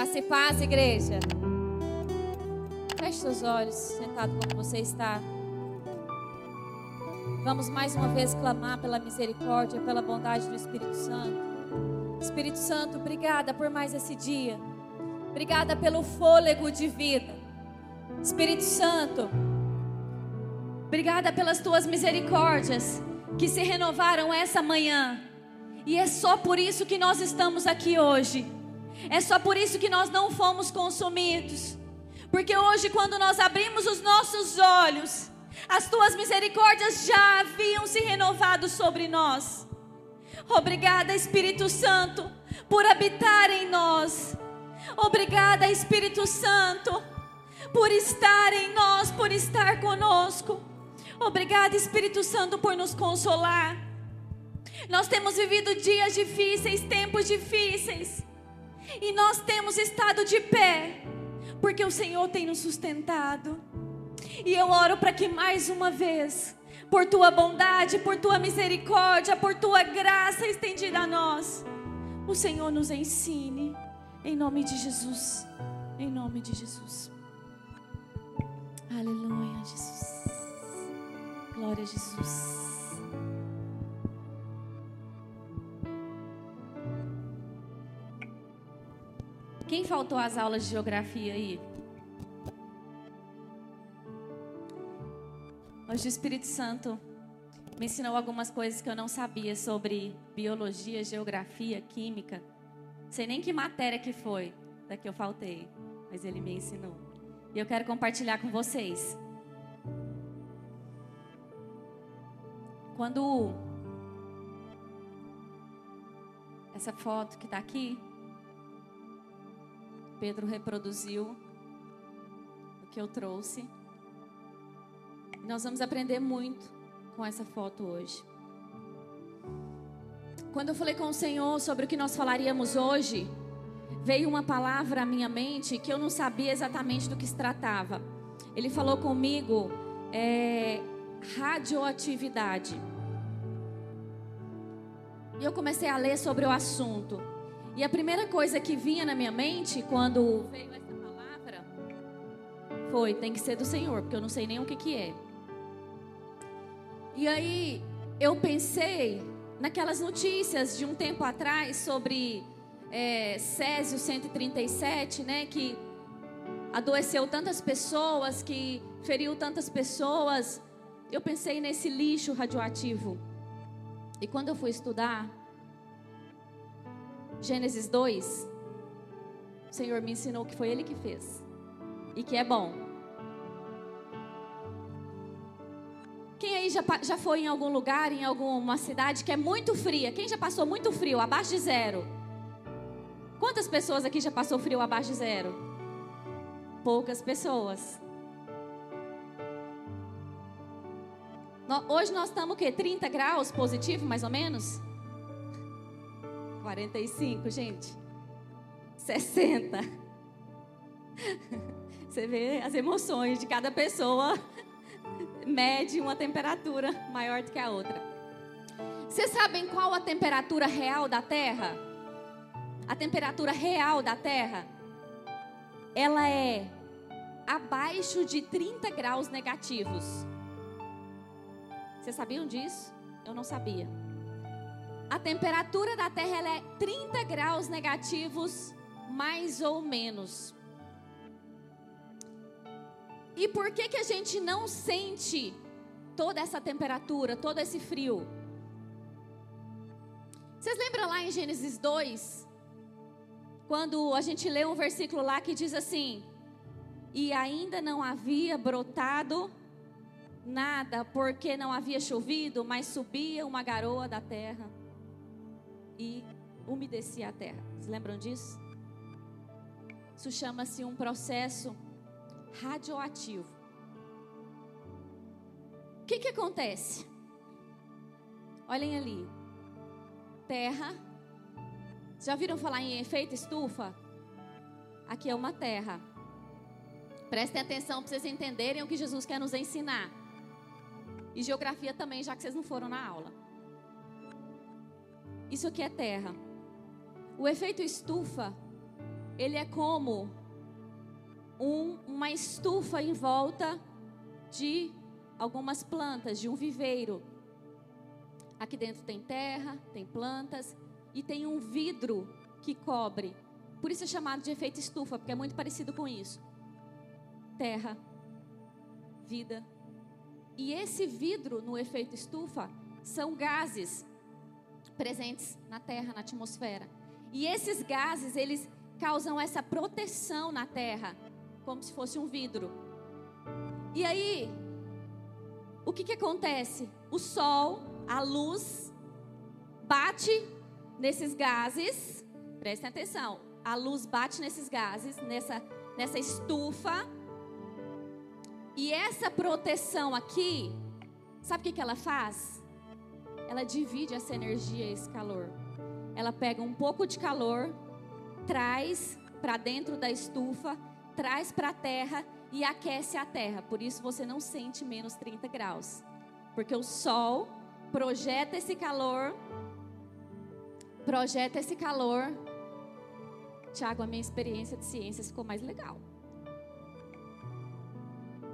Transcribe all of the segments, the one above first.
Graça e paz, igreja. Feche seus olhos, sentado como você está. Vamos mais uma vez clamar pela misericórdia, pela bondade do Espírito Santo. Espírito Santo, obrigada por mais esse dia. Obrigada pelo fôlego de vida. Espírito Santo, obrigada pelas tuas misericórdias que se renovaram essa manhã. E é só por isso que nós estamos aqui hoje. É só por isso que nós não fomos consumidos. Porque hoje, quando nós abrimos os nossos olhos, as tuas misericórdias já haviam se renovado sobre nós. Obrigada, Espírito Santo, por habitar em nós. Obrigada, Espírito Santo, por estar em nós, por estar conosco. Obrigada, Espírito Santo, por nos consolar. Nós temos vivido dias difíceis, tempos difíceis. E nós temos estado de pé, porque o Senhor tem nos sustentado. E eu oro para que mais uma vez, por tua bondade, por tua misericórdia, por tua graça estendida a nós, o Senhor nos ensine. Em nome de Jesus. Em nome de Jesus. Aleluia, Jesus. Glória a Jesus. Quem faltou às aulas de geografia aí? Hoje o Espírito Santo me ensinou algumas coisas que eu não sabia sobre biologia, geografia, química. Sei nem que matéria que foi da que eu faltei, mas ele me ensinou. E eu quero compartilhar com vocês. Quando essa foto que está aqui, Pedro reproduziu o que eu trouxe. Nós vamos aprender muito com essa foto hoje. Quando eu falei com o Senhor sobre o que nós falaríamos hoje, veio uma palavra à minha mente que eu não sabia exatamente do que se tratava. Ele falou comigo é, radioatividade. E eu comecei a ler sobre o assunto. E a primeira coisa que vinha na minha mente quando veio essa palavra foi: tem que ser do Senhor, porque eu não sei nem o que, que é. E aí eu pensei naquelas notícias de um tempo atrás sobre é, Césio 137, né? Que adoeceu tantas pessoas, que feriu tantas pessoas. Eu pensei nesse lixo radioativo. E quando eu fui estudar, Gênesis 2, o Senhor me ensinou que foi Ele que fez e que é bom. Quem aí já, já foi em algum lugar, em alguma cidade que é muito fria? Quem já passou muito frio, abaixo de zero? Quantas pessoas aqui já passou frio abaixo de zero? Poucas pessoas. Hoje nós estamos o quê? 30 graus positivo, mais ou menos? 45, gente. 60. Você vê as emoções de cada pessoa mede uma temperatura maior do que a outra. Vocês sabem qual a temperatura real da Terra? A temperatura real da Terra, ela é abaixo de 30 graus negativos. Vocês sabiam disso? Eu não sabia a temperatura da Terra é 30 graus negativos, mais ou menos. E por que que a gente não sente toda essa temperatura, todo esse frio? Vocês lembram lá em Gênesis 2, quando a gente lê um versículo lá que diz assim: E ainda não havia brotado nada, porque não havia chovido, mas subia uma garoa da terra e umedecia a terra. Vocês lembram disso? Isso chama-se um processo radioativo. O que, que acontece? Olhem ali. Terra. Já viram falar em efeito estufa? Aqui é uma terra. Prestem atenção para vocês entenderem o que Jesus quer nos ensinar. E geografia também, já que vocês não foram na aula. Isso aqui é terra. O efeito estufa, ele é como um, uma estufa em volta de algumas plantas, de um viveiro. Aqui dentro tem terra, tem plantas e tem um vidro que cobre. Por isso é chamado de efeito estufa, porque é muito parecido com isso. Terra, vida. E esse vidro no efeito estufa são gases presentes na terra, na atmosfera. E esses gases, eles causam essa proteção na terra, como se fosse um vidro. E aí, o que que acontece? O sol, a luz bate nesses gases. Prestem atenção. A luz bate nesses gases, nessa nessa estufa. E essa proteção aqui, sabe o que que ela faz? Ela divide essa energia, esse calor. Ela pega um pouco de calor, traz para dentro da estufa, traz para a terra e aquece a terra. Por isso você não sente menos 30 graus. Porque o sol projeta esse calor, projeta esse calor. Tiago, a minha experiência de ciências ficou mais legal.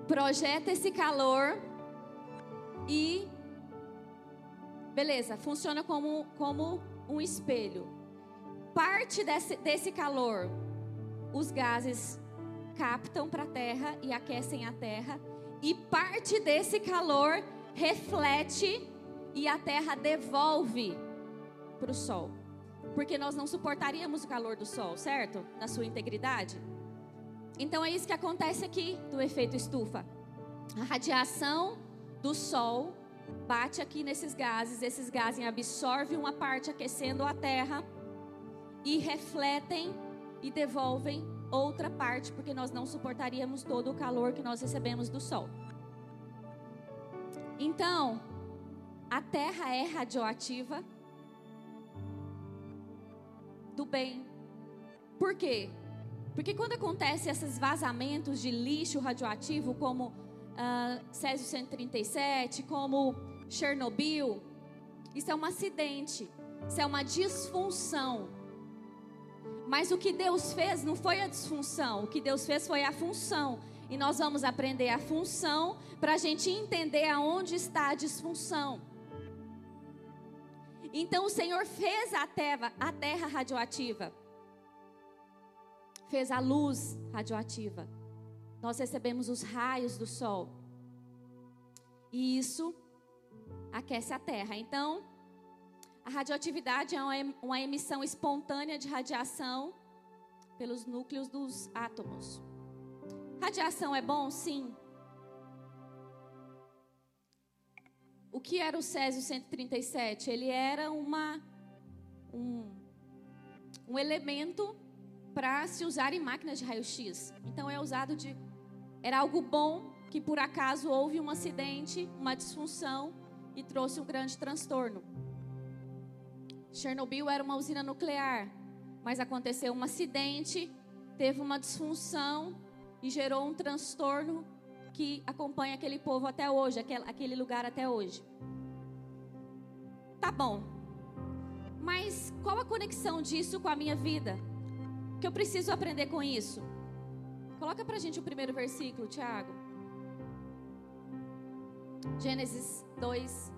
Projeta esse calor e Beleza, funciona como, como um espelho. Parte desse, desse calor, os gases captam para a terra e aquecem a terra. E parte desse calor reflete e a terra devolve para o sol. Porque nós não suportaríamos o calor do sol, certo? Na sua integridade. Então é isso que acontece aqui do efeito estufa. A radiação do sol bate aqui nesses gases, esses gases absorvem uma parte aquecendo a terra e refletem e devolvem outra parte, porque nós não suportaríamos todo o calor que nós recebemos do sol. Então, a terra é radioativa do bem. Por quê? Porque quando acontece esses vazamentos de lixo radioativo, como uh, Césio 137, como Chernobyl, isso é um acidente, isso é uma disfunção. Mas o que Deus fez não foi a disfunção, o que Deus fez foi a função. E nós vamos aprender a função para a gente entender aonde está a disfunção. Então o Senhor fez a terra, a terra radioativa, fez a luz radioativa nós recebemos os raios do sol. E isso aquece a terra. Então, a radioatividade é uma emissão espontânea de radiação pelos núcleos dos átomos. Radiação é bom? Sim. O que era o Césio 137? Ele era uma, um, um elemento para se usar em máquinas de raio-x. Então é usado de era algo bom que por acaso houve um acidente, uma disfunção e trouxe um grande transtorno. Chernobyl era uma usina nuclear, mas aconteceu um acidente, teve uma disfunção e gerou um transtorno que acompanha aquele povo até hoje, aquele, lugar até hoje. Tá bom. Mas qual a conexão disso com a minha vida? O que eu preciso aprender com isso? Coloca pra gente o primeiro versículo, Tiago. Gênesis 2,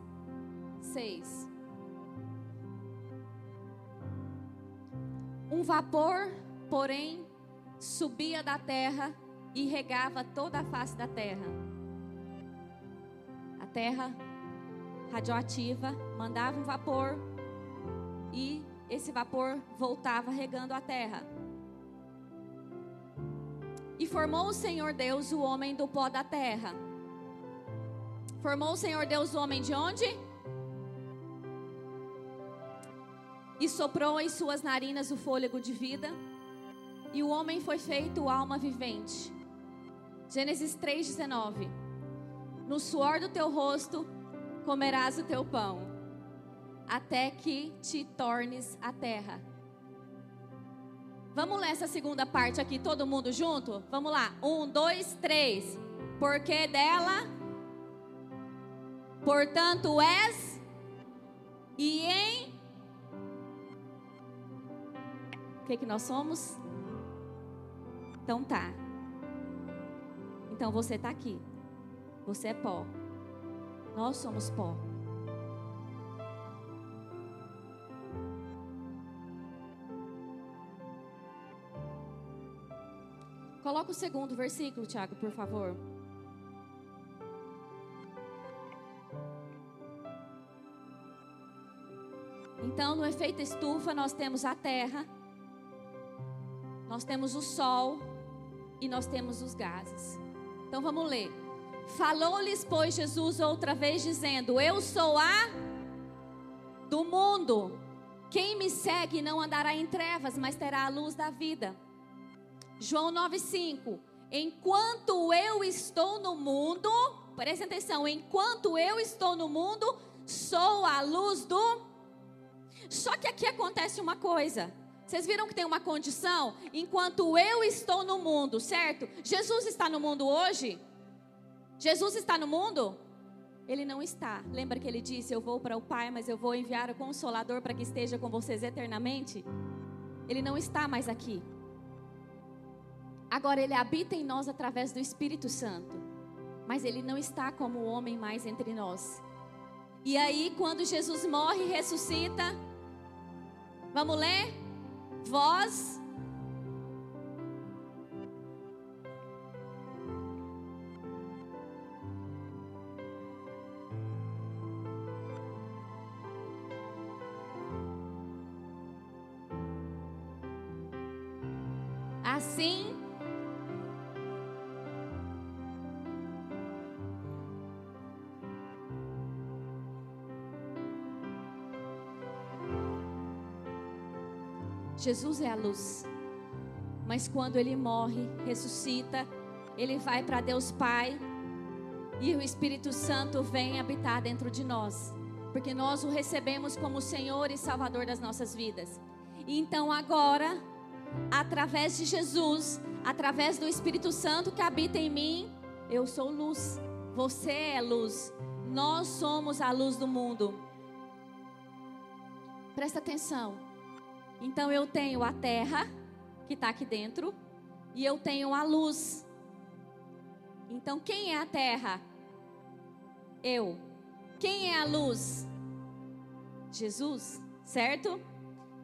6. Um vapor, porém, subia da terra e regava toda a face da terra. A terra radioativa mandava um vapor e esse vapor voltava regando a terra. E formou o Senhor Deus o homem do pó da terra. Formou o Senhor Deus o homem de onde? E soprou em suas narinas o fôlego de vida. E o homem foi feito alma vivente. Gênesis 3,19. No suor do teu rosto comerás o teu pão, até que te tornes a terra Vamos ler essa segunda parte aqui, todo mundo junto? Vamos lá. Um, dois, três. Porque dela, portanto, és e em. O que, que nós somos? Então tá. Então você está aqui. Você é pó. Nós somos pó. Coloca o segundo versículo, Tiago, por favor. Então, no efeito estufa, nós temos a terra, nós temos o sol e nós temos os gases. Então, vamos ler. Falou-lhes, pois, Jesus outra vez, dizendo: Eu sou a do mundo. Quem me segue não andará em trevas, mas terá a luz da vida. João 9,5: Enquanto eu estou no mundo, preste atenção, enquanto eu estou no mundo, sou a luz do só que aqui acontece uma coisa. Vocês viram que tem uma condição? Enquanto eu estou no mundo, certo? Jesus está no mundo hoje? Jesus está no mundo? Ele não está. Lembra que ele disse: Eu vou para o Pai, mas eu vou enviar o Consolador para que esteja com vocês eternamente? Ele não está mais aqui. Agora ele habita em nós através do Espírito Santo. Mas ele não está como homem mais entre nós. E aí, quando Jesus morre e ressuscita, Vamos ler? Vós. Jesus é a luz. Mas quando ele morre, ressuscita, ele vai para Deus Pai e o Espírito Santo vem habitar dentro de nós, porque nós o recebemos como Senhor e Salvador das nossas vidas. E então agora, através de Jesus, através do Espírito Santo que habita em mim, eu sou luz. Você é luz. Nós somos a luz do mundo. Presta atenção. Então eu tenho a terra que está aqui dentro e eu tenho a luz. Então quem é a terra? Eu. Quem é a luz? Jesus, certo?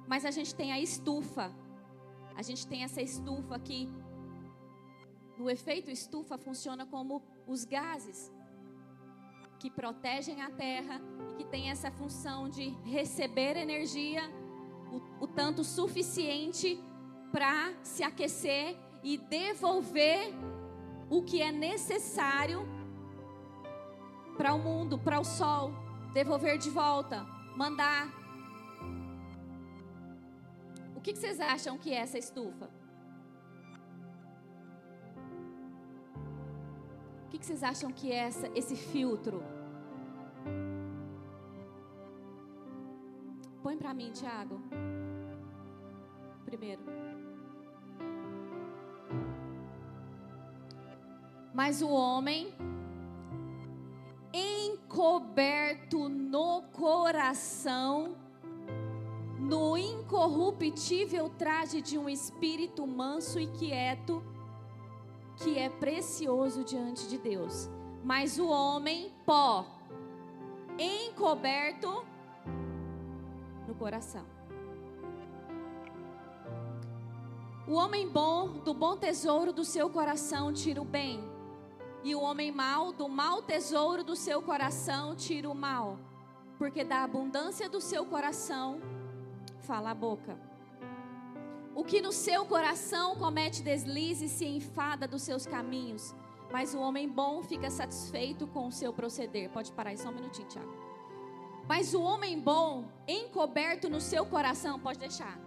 Mas a gente tem a estufa. A gente tem essa estufa que, no efeito estufa, funciona como os gases que protegem a terra e que tem essa função de receber energia o, o tanto suficiente para se aquecer e devolver o que é necessário para o mundo, para o sol, devolver de volta, mandar. O que, que vocês acham que é essa estufa? O que, que vocês acham que é essa, esse filtro? Põe para mim, Tiago. Primeiro. Mas o homem, encoberto no coração, no incorruptível traje de um espírito manso e quieto, que é precioso diante de Deus. Mas o homem, pó, encoberto coração. O homem bom, do bom tesouro do seu coração, tira o bem. E o homem mau, do mau tesouro do seu coração, tira o mal. Porque da abundância do seu coração, fala a boca. O que no seu coração comete deslize se enfada dos seus caminhos. Mas o homem bom fica satisfeito com o seu proceder. Pode parar aí só um minutinho, Tiago. Mas o homem bom, encoberto no seu coração, pode deixar.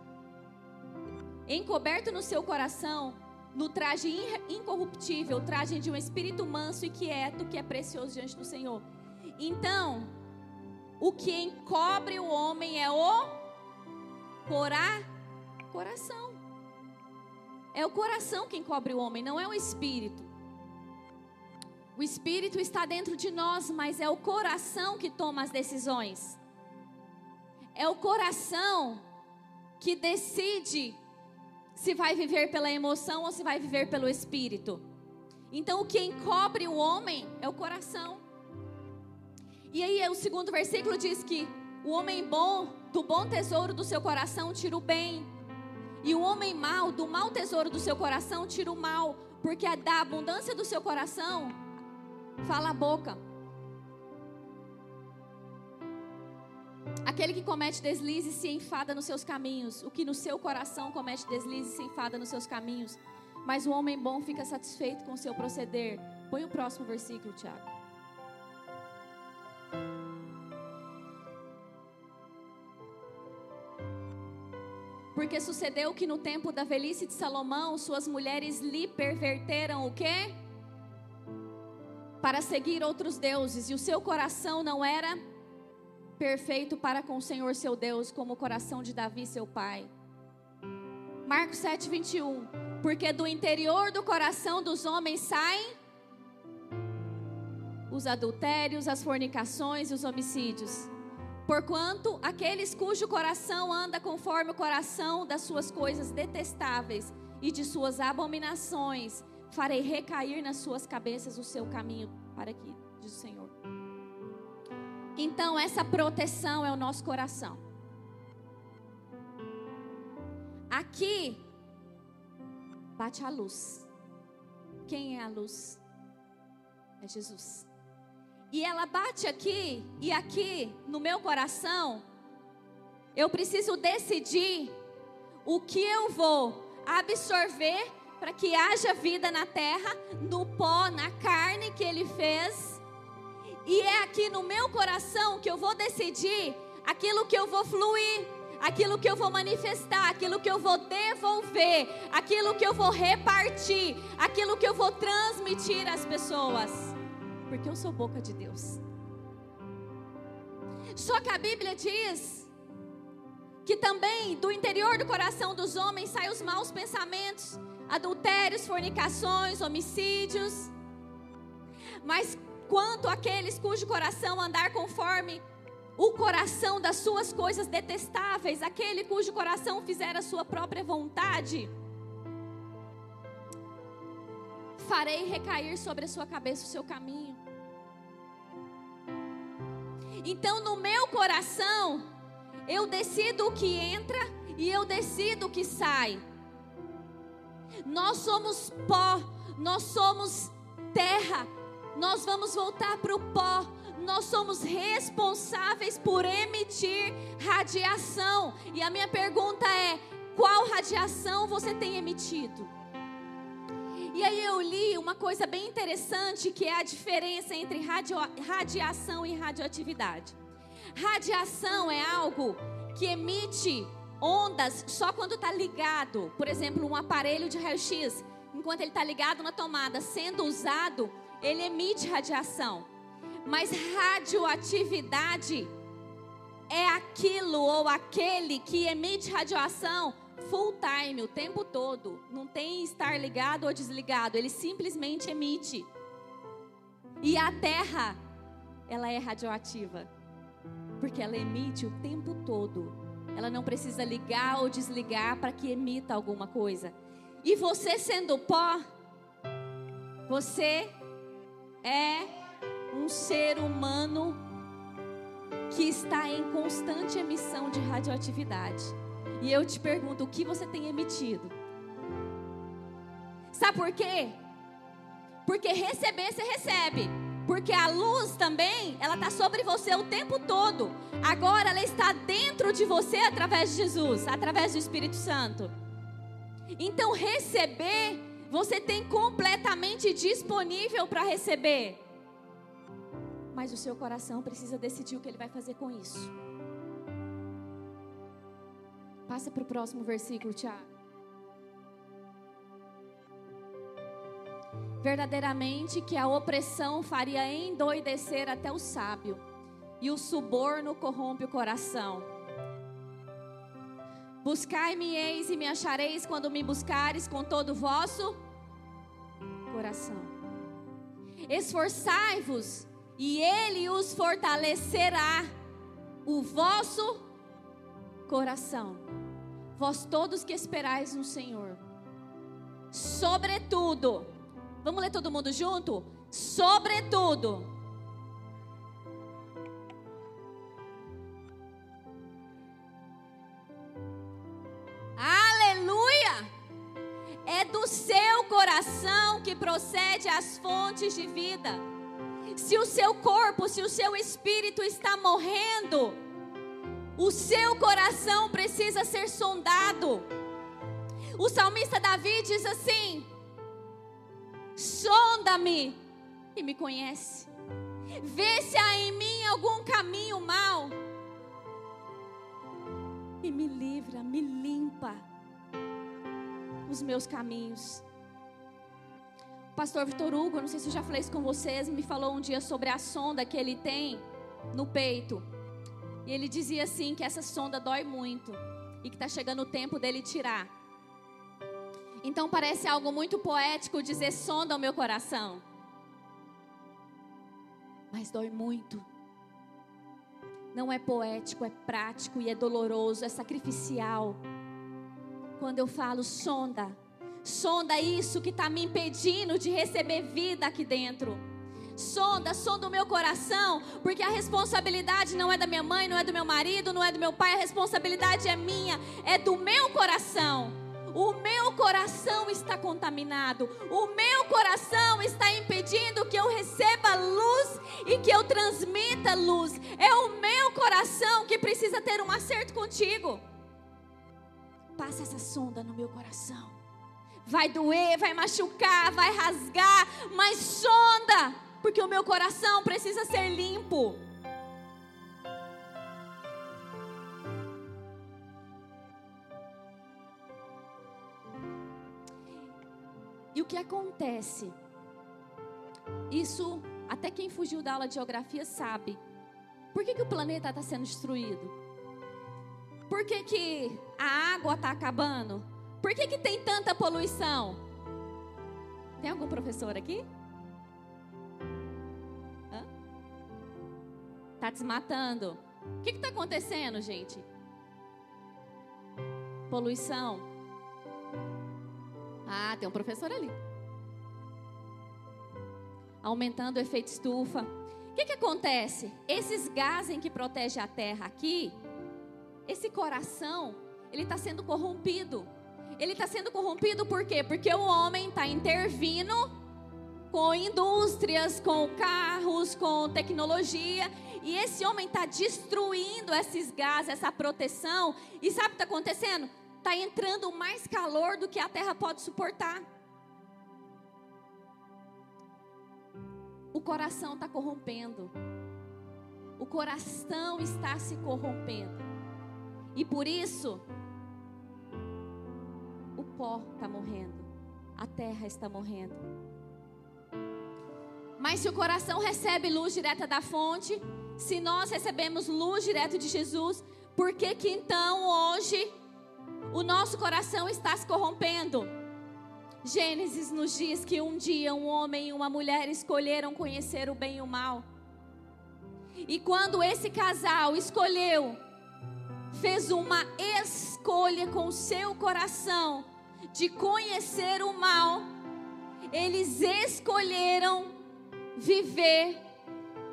Encoberto no seu coração, no traje incorruptível, traje de um espírito manso e quieto, que é precioso diante do Senhor. Então, o que encobre o homem é o cora, coração. É o coração que encobre o homem, não é o espírito. O Espírito está dentro de nós, mas é o coração que toma as decisões. É o coração que decide se vai viver pela emoção ou se vai viver pelo espírito. Então, o que encobre o homem é o coração. E aí, o segundo versículo diz que o homem bom, do bom tesouro do seu coração, tira o bem. E o homem mau, do mau tesouro do seu coração, tira o mal. Porque da abundância do seu coração, fala a boca. Aquele que comete deslize se enfada nos seus caminhos. O que no seu coração comete deslize se enfada nos seus caminhos. Mas o homem bom fica satisfeito com o seu proceder. Põe o próximo versículo, Tiago. Porque sucedeu que no tempo da velhice de Salomão, suas mulheres lhe perverteram o quê? Para seguir outros deuses, e o seu coração não era perfeito para com o Senhor seu Deus, como o coração de Davi, seu pai. Marcos 7, 21. Porque do interior do coração dos homens saem os adultérios, as fornicações e os homicídios. Porquanto aqueles cujo coração anda conforme o coração das suas coisas detestáveis e de suas abominações, farei recair nas suas cabeças o seu caminho para aqui, diz o Senhor. Então, essa proteção é o nosso coração. Aqui bate a luz. Quem é a luz? É Jesus. E ela bate aqui e aqui no meu coração. Eu preciso decidir o que eu vou absorver para que haja vida na terra, no pó, na carne que ele fez e é aqui no meu coração que eu vou decidir aquilo que eu vou fluir, aquilo que eu vou manifestar, aquilo que eu vou devolver, aquilo que eu vou repartir, aquilo que eu vou transmitir às pessoas. Porque eu sou boca de Deus. Só que a Bíblia diz que também do interior do coração dos homens saem os maus pensamentos, adultérios, fornicações, homicídios. Mas quanto aqueles cujo coração andar conforme o coração das suas coisas detestáveis, aquele cujo coração fizer a sua própria vontade, farei recair sobre a sua cabeça o seu caminho. Então, no meu coração, eu decido o que entra e eu decido o que sai. Nós somos pó, nós somos terra, nós vamos voltar para o pó. Nós somos responsáveis por emitir radiação. E a minha pergunta é: qual radiação você tem emitido? E aí eu li uma coisa bem interessante que é a diferença entre radio, radiação e radioatividade. Radiação é algo que emite ondas só quando está ligado. Por exemplo, um aparelho de raio-x, enquanto ele está ligado na tomada, sendo usado, ele emite radiação. Mas radioatividade é aquilo ou aquele que emite radiação full time, o tempo todo. Não tem estar ligado ou desligado, ele simplesmente emite. E a Terra, ela é radioativa. Porque ela emite o tempo todo. Ela não precisa ligar ou desligar para que emita alguma coisa. E você sendo pó, você é um ser humano que está em constante emissão de radioatividade. E eu te pergunto, o que você tem emitido? Sabe por quê? Porque receber você recebe. Porque a luz também, ela está sobre você o tempo todo. Agora ela está dentro de você através de Jesus, através do Espírito Santo. Então receber você tem completamente disponível para receber. Mas o seu coração precisa decidir o que ele vai fazer com isso. Passa para o próximo versículo, Tiago. Verdadeiramente que a opressão faria endoidecer até o sábio, e o suborno corrompe o coração. Buscai-me eis e me achareis quando me buscares com todo o vosso coração. Esforçai-vos e ele os fortalecerá o vosso coração. Vós todos que esperais no Senhor. Sobretudo. Vamos ler todo mundo junto? Sobretudo. Aleluia! É do seu coração que procede as fontes de vida. Se o seu corpo, se o seu espírito está morrendo, o seu coração precisa ser sondado. O salmista Davi diz assim: Sonda-me e me conhece. Vê se há em mim algum caminho mau. E me livra, me limpa os meus caminhos. O pastor Vitor Hugo, não sei se eu já falei isso com vocês, me falou um dia sobre a sonda que ele tem no peito. E ele dizia assim que essa sonda dói muito e que está chegando o tempo dele tirar. Então parece algo muito poético dizer sonda o meu coração. Mas dói muito. Não é poético, é prático e é doloroso, é sacrificial. Quando eu falo sonda, sonda isso que está me impedindo de receber vida aqui dentro sonda, sonda o meu coração, porque a responsabilidade não é da minha mãe, não é do meu marido, não é do meu pai, a responsabilidade é minha, é do meu coração. O meu coração está contaminado. O meu coração está impedindo que eu receba luz e que eu transmita luz. É o meu coração que precisa ter um acerto contigo. Passa essa sonda no meu coração. Vai doer, vai machucar, vai rasgar, mas sonda porque o meu coração precisa ser limpo. E o que acontece? Isso, até quem fugiu da aula de geografia sabe. Por que, que o planeta está sendo destruído? Por que, que a água está acabando? Por que, que tem tanta poluição? Tem algum professor aqui? Está desmatando. O que está acontecendo, gente? Poluição. Ah, tem um professor ali. Aumentando o efeito estufa. O que, que acontece? Esses gases que protegem a terra aqui, esse coração, ele está sendo corrompido. Ele está sendo corrompido por quê? Porque o homem está intervindo com indústrias, com carros, com tecnologia. E esse homem está destruindo esses gases, essa proteção. E sabe o que está acontecendo? Está entrando mais calor do que a terra pode suportar. O coração está corrompendo. O coração está se corrompendo. E por isso, o pó está morrendo. A terra está morrendo. Mas se o coração recebe luz direta da fonte, se nós recebemos luz direto de Jesus, por que que então hoje o nosso coração está se corrompendo? Gênesis nos diz que um dia um homem e uma mulher escolheram conhecer o bem e o mal. E quando esse casal escolheu, fez uma escolha com seu coração de conhecer o mal, eles escolheram viver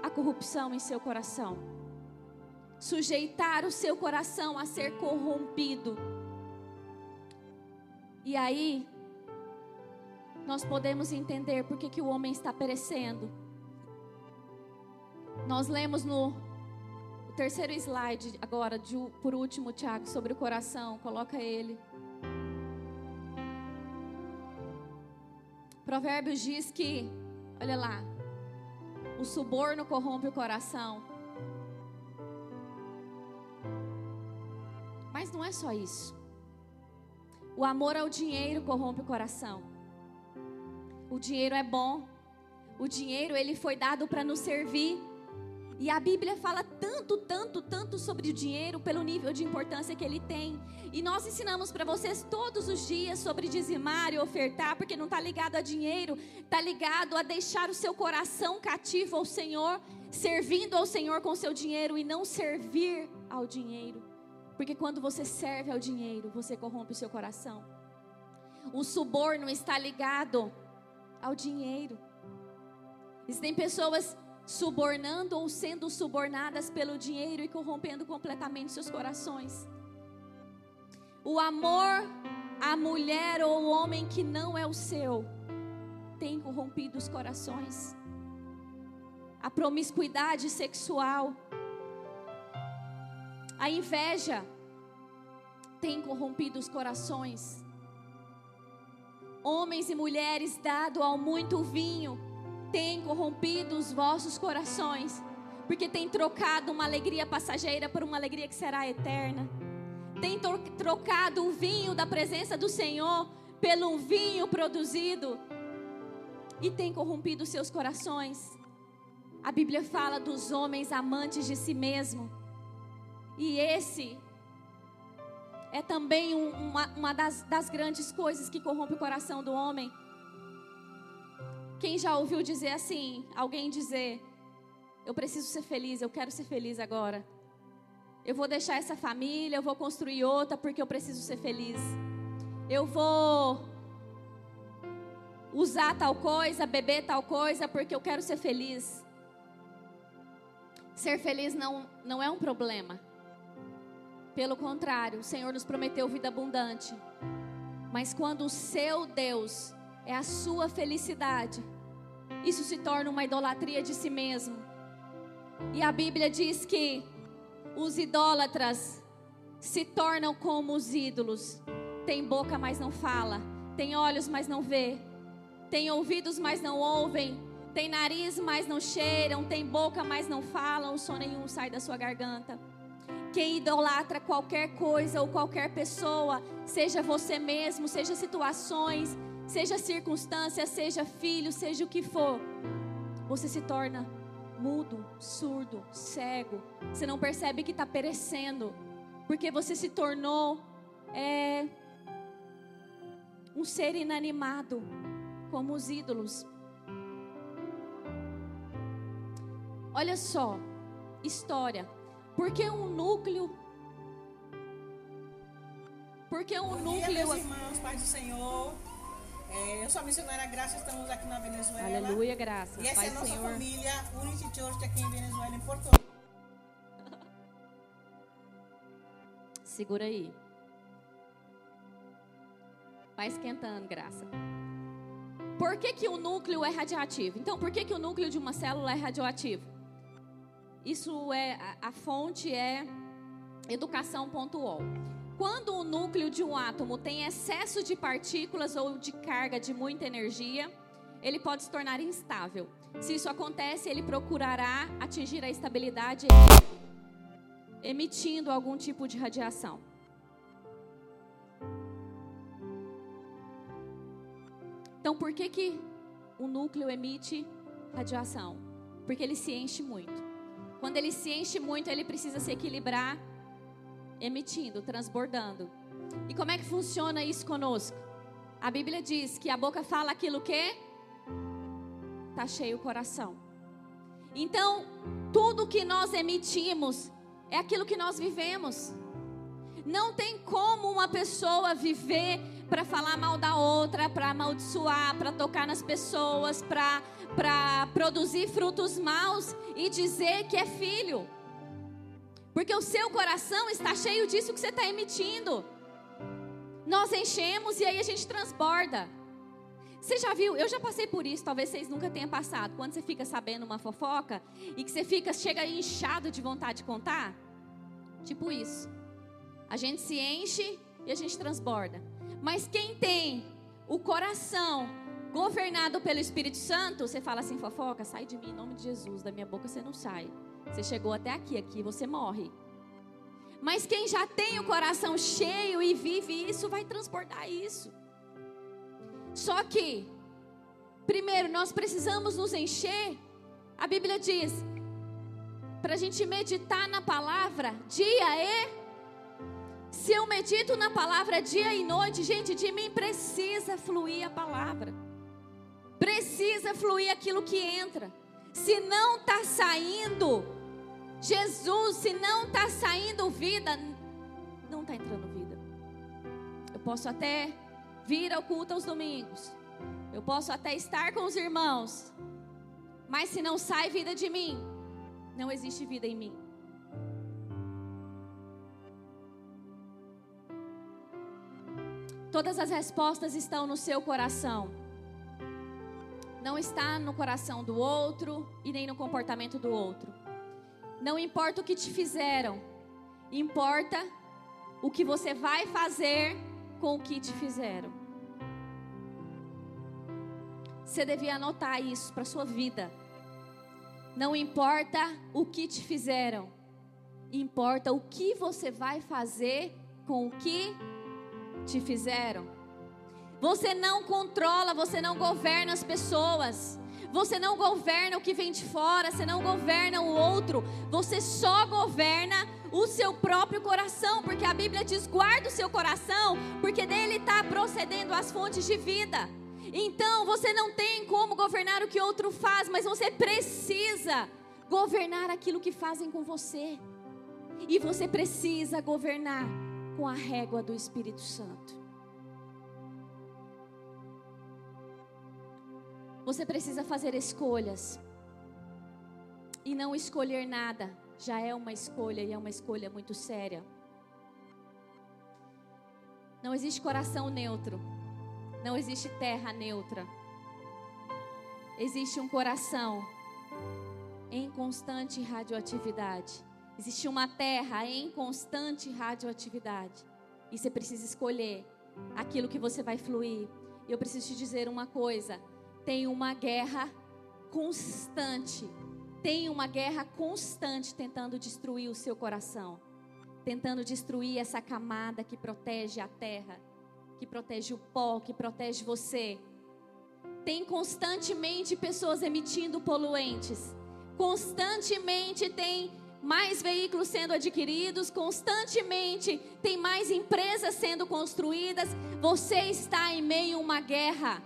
a corrupção em seu coração, sujeitar o seu coração a ser corrompido. E aí, nós podemos entender por que, que o homem está perecendo. Nós lemos no terceiro slide, agora, de, por último, Tiago, sobre o coração, coloca ele. Provérbios diz que, olha lá, o suborno corrompe o coração. Mas não é só isso. O amor ao dinheiro corrompe o coração. O dinheiro é bom. O dinheiro ele foi dado para nos servir. E a Bíblia fala tanto, tanto, tanto sobre o dinheiro pelo nível de importância que ele tem. E nós ensinamos para vocês todos os dias sobre dizimar e ofertar, porque não está ligado a dinheiro, está ligado a deixar o seu coração cativo ao Senhor, servindo ao Senhor com seu dinheiro e não servir ao dinheiro. Porque quando você serve ao dinheiro, você corrompe o seu coração. O suborno está ligado ao dinheiro. Existem pessoas subornando ou sendo subornadas pelo dinheiro e corrompendo completamente seus corações. O amor à mulher ou o homem que não é o seu tem corrompido os corações. A promiscuidade sexual, a inveja tem corrompido os corações. Homens e mulheres dado ao muito vinho tem corrompido os vossos corações, porque tem trocado uma alegria passageira por uma alegria que será eterna. Tem trocado o vinho da presença do Senhor pelo vinho produzido e tem corrompido seus corações. A Bíblia fala dos homens amantes de si mesmo. E esse é também uma, uma das, das grandes coisas que corrompe o coração do homem. Quem já ouviu dizer assim, alguém dizer, eu preciso ser feliz, eu quero ser feliz agora. Eu vou deixar essa família, eu vou construir outra porque eu preciso ser feliz. Eu vou usar tal coisa, beber tal coisa porque eu quero ser feliz. Ser feliz não, não é um problema. Pelo contrário, o Senhor nos prometeu vida abundante. Mas quando o seu Deus é a sua felicidade, isso se torna uma idolatria de si mesmo. E a Bíblia diz que os idólatras se tornam como os ídolos. Tem boca, mas não fala. Tem olhos, mas não vê. Tem ouvidos, mas não ouvem. Tem nariz, mas não cheiram. Tem boca, mas não falam. O som nenhum sai da sua garganta. Quem idolatra qualquer coisa ou qualquer pessoa, seja você mesmo, seja situações, seja circunstância, seja filho, seja o que for, você se torna mudo, surdo, cego. Você não percebe que está perecendo, porque você se tornou é, um ser inanimado, como os ídolos. Olha só, história. Por que um núcleo? Por que um Bom núcleo? Dia, meus irmãos, paz do Senhor. É, eu sou a missionária Graça, estamos aqui na Venezuela. Aleluia, graça. E essa é a nossa Senhor. família Unity Church aqui em Venezuela, em Porto Segura aí. Vai esquentando, graça. Por que, que o núcleo é radioativo? Então, por que, que o núcleo de uma célula é radioativo? Isso é a, fonte é educação.ol. Quando o núcleo de um átomo tem excesso de partículas ou de carga de muita energia, ele pode se tornar instável. Se isso acontece, ele procurará atingir a estabilidade emitindo algum tipo de radiação. Então, por que que o núcleo emite radiação? Porque ele se enche muito. Quando ele se enche muito, ele precisa se equilibrar emitindo, transbordando. E como é que funciona isso conosco? A Bíblia diz que a boca fala aquilo que tá cheio o coração. Então, tudo que nós emitimos é aquilo que nós vivemos. Não tem como uma pessoa viver para falar mal da outra, para amaldiçoar, para tocar nas pessoas, para produzir frutos maus e dizer que é filho. Porque o seu coração está cheio disso que você está emitindo. Nós enchemos e aí a gente transborda. Você já viu? Eu já passei por isso, talvez vocês nunca tenham passado. Quando você fica sabendo uma fofoca e que você fica, chega inchado de vontade de contar. Tipo isso. A gente se enche e a gente transborda. Mas quem tem o coração governado pelo Espírito Santo, você fala assim, fofoca, sai de mim em nome de Jesus, da minha boca você não sai. Você chegou até aqui, aqui você morre. Mas quem já tem o coração cheio e vive isso, vai transportar isso. Só que, primeiro, nós precisamos nos encher. A Bíblia diz, para a gente meditar na palavra dia e. Se eu medito na palavra dia e noite, gente, de mim precisa fluir a palavra. Precisa fluir aquilo que entra. Se não está saindo Jesus, se não está saindo vida, não está entrando vida. Eu posso até vir ao culto aos domingos. Eu posso até estar com os irmãos. Mas se não sai vida de mim, não existe vida em mim. Todas as respostas estão no seu coração. Não está no coração do outro e nem no comportamento do outro. Não importa o que te fizeram, importa o que você vai fazer com o que te fizeram. Você devia anotar isso para sua vida. Não importa o que te fizeram, importa o que você vai fazer com o que te fizeram. Você não controla, você não governa as pessoas. Você não governa o que vem de fora, você não governa o outro, você só governa o seu próprio coração, porque a Bíblia diz: guarda o seu coração, porque dele está procedendo as fontes de vida. Então você não tem como governar o que outro faz, mas você precisa governar aquilo que fazem com você. E você precisa governar com a régua do Espírito Santo. Você precisa fazer escolhas. E não escolher nada já é uma escolha e é uma escolha muito séria. Não existe coração neutro. Não existe terra neutra. Existe um coração em constante radioatividade. Existe uma terra em constante radioatividade. E você precisa escolher aquilo que você vai fluir. E eu preciso te dizer uma coisa: tem uma guerra constante. Tem uma guerra constante tentando destruir o seu coração. Tentando destruir essa camada que protege a terra, que protege o pó, que protege você. Tem constantemente pessoas emitindo poluentes. Constantemente tem mais veículos sendo adquiridos, constantemente tem mais empresas sendo construídas. Você está em meio a uma guerra.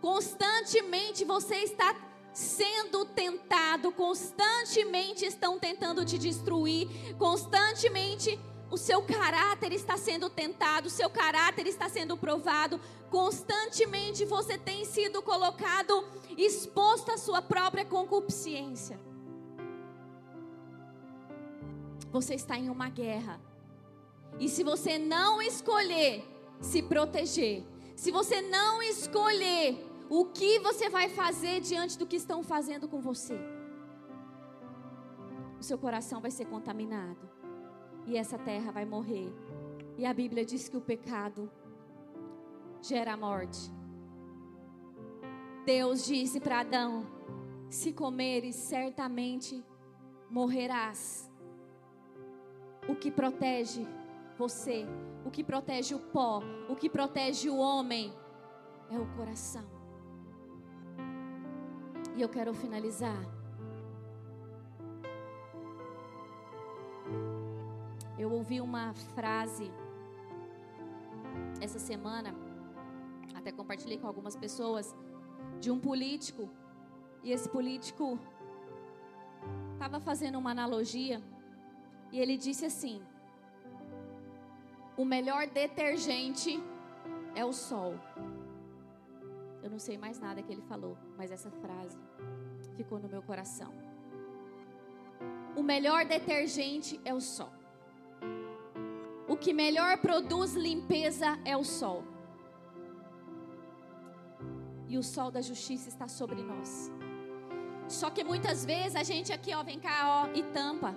Constantemente você está sendo tentado, constantemente estão tentando te destruir, constantemente o seu caráter está sendo tentado, o seu caráter está sendo provado, constantemente você tem sido colocado exposto à sua própria concupiscência. Você está em uma guerra. E se você não escolher se proteger, se você não escolher o que você vai fazer diante do que estão fazendo com você, o seu coração vai ser contaminado. E essa terra vai morrer. E a Bíblia diz que o pecado gera morte. Deus disse para Adão: Se comeres, certamente morrerás o que protege você, o que protege o pó, o que protege o homem é o coração. E eu quero finalizar. Eu ouvi uma frase essa semana, até compartilhei com algumas pessoas, de um político. E esse político estava fazendo uma analogia e ele disse assim: O melhor detergente é o sol. Eu não sei mais nada que ele falou, mas essa frase ficou no meu coração. O melhor detergente é o sol. O que melhor produz limpeza é o sol. E o sol da justiça está sobre nós. Só que muitas vezes a gente aqui, ó, vem cá, ó, e tampa.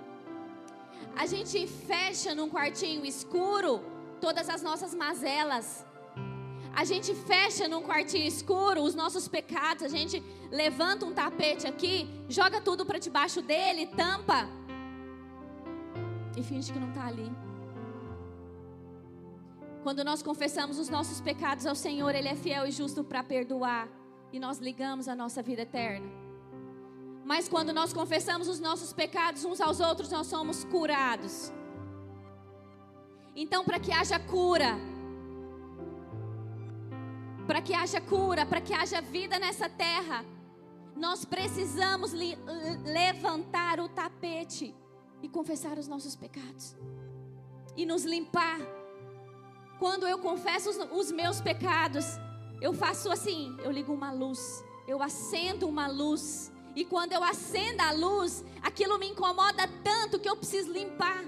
A gente fecha num quartinho escuro todas as nossas mazelas. A gente fecha num quartinho escuro os nossos pecados. A gente levanta um tapete aqui, joga tudo para debaixo dele, tampa e finge que não está ali. Quando nós confessamos os nossos pecados ao Senhor, Ele é fiel e justo para perdoar e nós ligamos a nossa vida eterna. Mas quando nós confessamos os nossos pecados uns aos outros, nós somos curados. Então, para que haja cura, para que haja cura, para que haja vida nessa terra, nós precisamos levantar o tapete e confessar os nossos pecados. e nos limpar. Quando eu confesso os, os meus pecados, eu faço assim: eu ligo uma luz, eu acendo uma luz. E quando eu acendo a luz, aquilo me incomoda tanto que eu preciso limpar.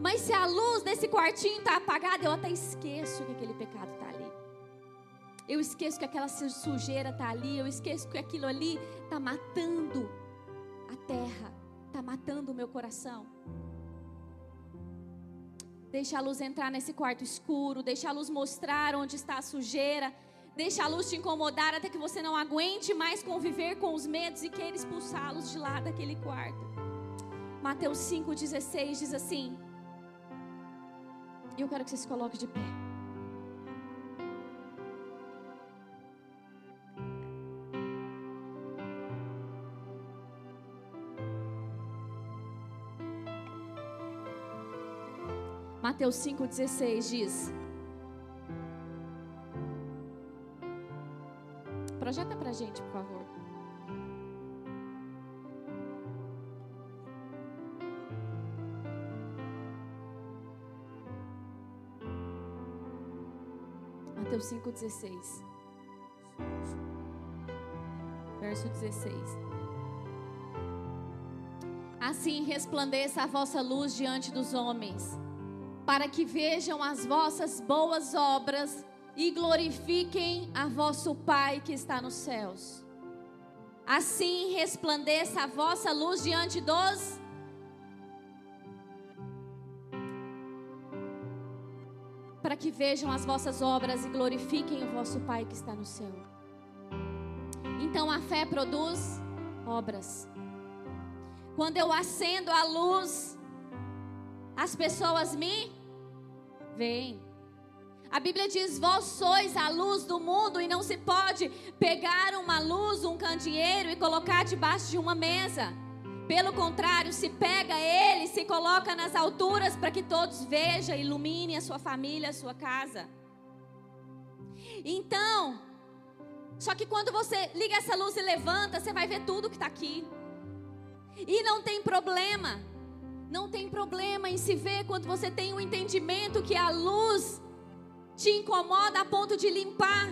Mas se a luz desse quartinho está apagada, eu até esqueço que aquele pecado está ali. Eu esqueço que aquela sujeira está ali. Eu esqueço que aquilo ali está matando a terra, está matando o meu coração. Deixa a luz entrar nesse quarto escuro, deixa a luz mostrar onde está a sujeira, deixa a luz te incomodar até que você não aguente mais conviver com os medos e queira expulsá-los de lá daquele quarto. Mateus 5,16 diz assim: e eu quero que você se coloque de pé. Mateus 5,16 diz: pra gente, por favor. Mateus 5,16. Verso 16. Assim resplandeça a vossa luz diante dos homens, para que vejam as vossas boas obras e glorifiquem a vosso Pai que está nos céus. Assim resplandeça a vossa luz diante dos para que vejam as vossas obras e glorifiquem o vosso Pai que está no céu. Então a fé produz obras. Quando eu acendo a luz, as pessoas me veem. A Bíblia diz: Vós sois a luz do mundo, e não se pode pegar uma luz, um candeeiro e colocar debaixo de uma mesa. Pelo contrário, se pega ele, se coloca nas alturas para que todos vejam, ilumine a sua família, a sua casa. Então, só que quando você liga essa luz e levanta, você vai ver tudo que está aqui. E não tem problema, não tem problema em se ver quando você tem o um entendimento que a luz te incomoda a ponto de limpar.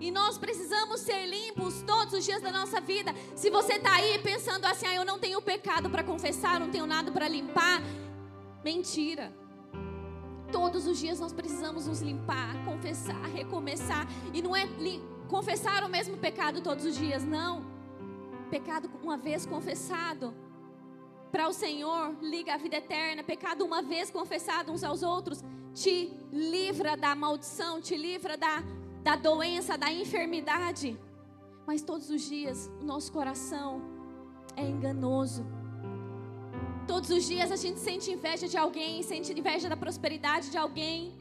E nós precisamos ser limpos todos os dias da nossa vida. Se você está aí pensando assim, ah, eu não tenho pecado para confessar, não tenho nada para limpar, mentira. Todos os dias nós precisamos nos limpar, confessar, recomeçar. E não é confessar o mesmo pecado todos os dias, não. Pecado uma vez confessado para o Senhor liga a vida eterna. Pecado uma vez confessado uns aos outros te livra da maldição, te livra da da doença, da enfermidade. Mas todos os dias o nosso coração é enganoso. Todos os dias a gente sente inveja de alguém, sente inveja da prosperidade de alguém.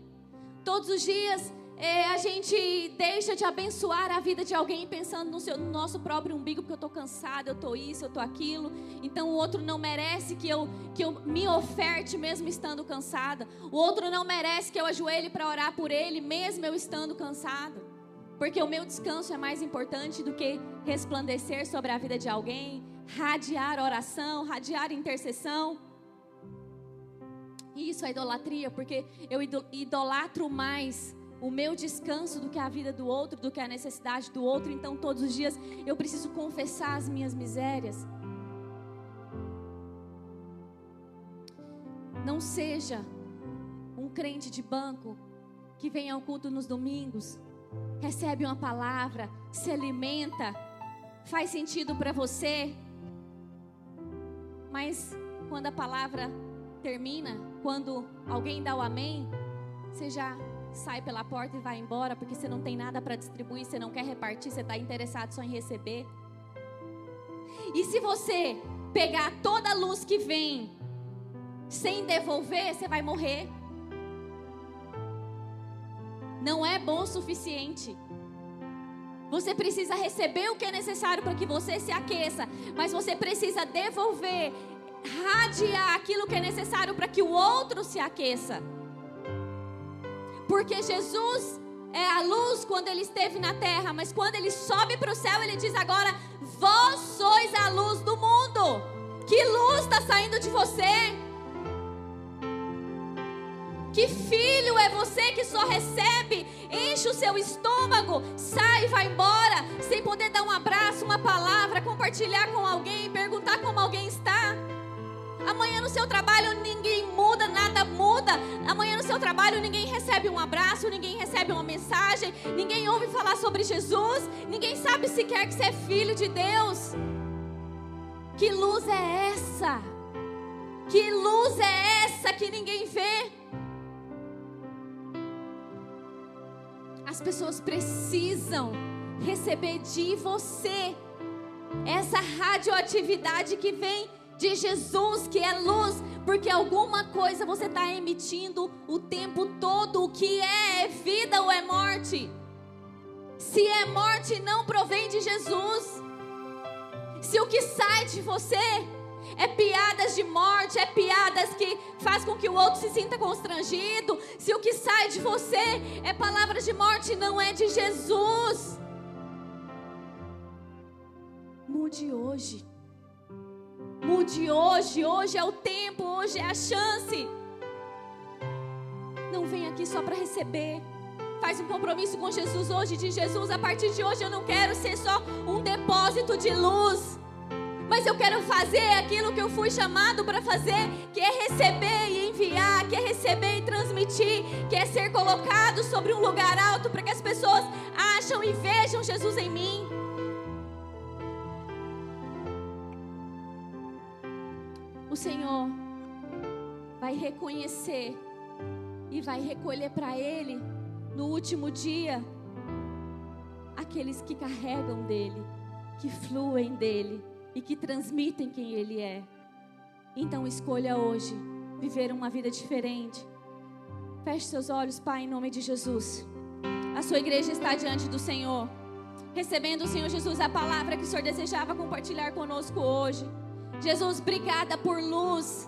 Todos os dias é, a gente deixa de abençoar a vida de alguém pensando no, seu, no nosso próprio umbigo, porque eu estou cansado, eu estou isso, eu estou aquilo. Então o outro não merece que eu, que eu me oferte mesmo estando cansada. O outro não merece que eu ajoelhe para orar por ele, mesmo eu estando cansado. Porque o meu descanso é mais importante do que resplandecer sobre a vida de alguém, radiar oração, radiar intercessão. Isso é idolatria, porque eu idolatro mais o meu descanso do que a vida do outro, do que a necessidade do outro. Então, todos os dias eu preciso confessar as minhas misérias. Não seja um crente de banco que vem ao culto nos domingos, recebe uma palavra, se alimenta, faz sentido para você, mas quando a palavra termina, quando alguém dá o amém, você já sai pela porta e vai embora porque você não tem nada para distribuir, você não quer repartir, você está interessado só em receber. E se você pegar toda a luz que vem sem devolver, você vai morrer. Não é bom o suficiente. Você precisa receber o que é necessário para que você se aqueça, mas você precisa devolver, radiar aquilo que é necessário para que o outro se aqueça. Porque Jesus é a luz quando ele esteve na terra, mas quando ele sobe para o céu, ele diz agora: Vós sois a luz do mundo. Que luz está saindo de você? Que filho é você que só recebe, enche o seu estômago, sai e vai embora, sem poder dar um abraço, uma palavra, compartilhar com alguém, perguntar como alguém está? Amanhã no seu trabalho ninguém muda, nada muda. Amanhã no seu trabalho ninguém recebe um abraço, ninguém recebe uma mensagem, ninguém ouve falar sobre Jesus, ninguém sabe sequer que você é filho de Deus. Que luz é essa? Que luz é essa que ninguém vê? As pessoas precisam receber de você essa radioatividade que vem de Jesus, que é luz, porque alguma coisa você está emitindo o tempo todo. O que é? É vida ou é morte? Se é morte, não provém de Jesus. Se o que sai de você é piadas de morte, é piadas que faz com que o outro se sinta constrangido. Se o que sai de você é palavras de morte, não é de Jesus. Mude hoje. Mude hoje. Hoje é o tempo, hoje é a chance. Não vem aqui só para receber. Faz um compromisso com Jesus hoje, de Jesus. A partir de hoje eu não quero ser só um depósito de luz mas eu quero fazer aquilo que eu fui chamado para fazer, que é receber e enviar, que é receber e transmitir, que é ser colocado sobre um lugar alto para que as pessoas acham e vejam Jesus em mim. O Senhor vai reconhecer e vai recolher para Ele no último dia aqueles que carregam dele, que fluem dele e que transmitem quem Ele é. Então escolha hoje viver uma vida diferente. Feche seus olhos, Pai, em nome de Jesus. A sua igreja está diante do Senhor, recebendo o Senhor Jesus a palavra que o Senhor desejava compartilhar conosco hoje. Jesus, obrigada por luz.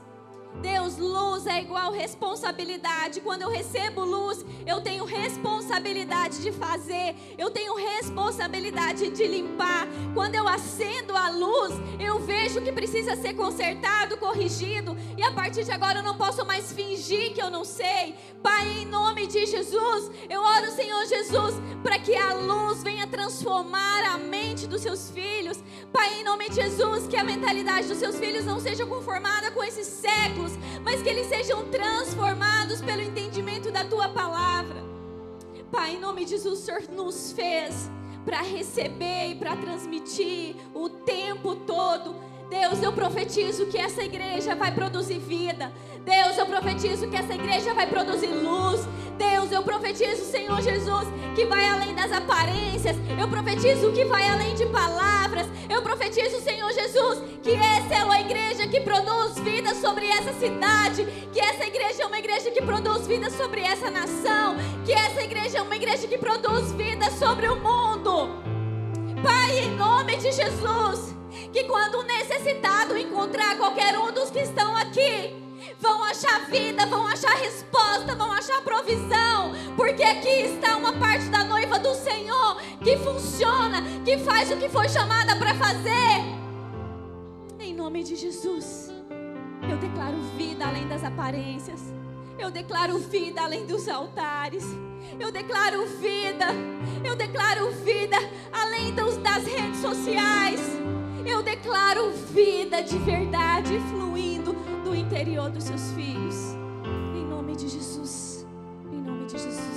Deus, luz é igual responsabilidade. Quando eu recebo luz, eu tenho responsabilidade de fazer, eu tenho responsabilidade de limpar. Quando eu acendo a luz, eu vejo que precisa ser consertado, corrigido, e a partir de agora eu não posso mais fingir que eu não sei. Pai, em nome de Jesus, eu oro, Senhor Jesus, para que a luz venha transformar a mente dos seus filhos. Pai, em nome de Jesus, que a mentalidade dos seus filhos não seja conformada com esse século mas que eles sejam transformados pelo entendimento da tua palavra. Pai, em nome de Jesus, o Senhor nos fez para receber e para transmitir o tempo todo. Deus, eu profetizo que essa igreja vai produzir vida. Deus, eu profetizo que essa igreja vai produzir luz. Deus, eu profetizo, Senhor Jesus, que vai além das aparências. Eu profetizo que vai além de palavras. Eu profetizo, Senhor Jesus, que essa é uma igreja que produz vida sobre essa cidade. Que essa igreja é uma igreja que produz vida sobre essa nação. Que essa igreja é uma igreja que produz vida sobre o mundo. Pai, em nome de Jesus, que quando necessitado encontrar qualquer um dos que estão aqui, vão achar vida, vão achar resposta, vão achar provisão, porque aqui está uma parte da noiva do Senhor que funciona, que faz o que foi chamada para fazer. Em nome de Jesus, eu declaro vida além das aparências. Eu declaro vida além dos altares. Eu declaro vida. Eu declaro vida além dos, das redes sociais. Eu declaro vida de verdade fluindo interior dos seus filhos. Em nome de Jesus. Em nome de Jesus.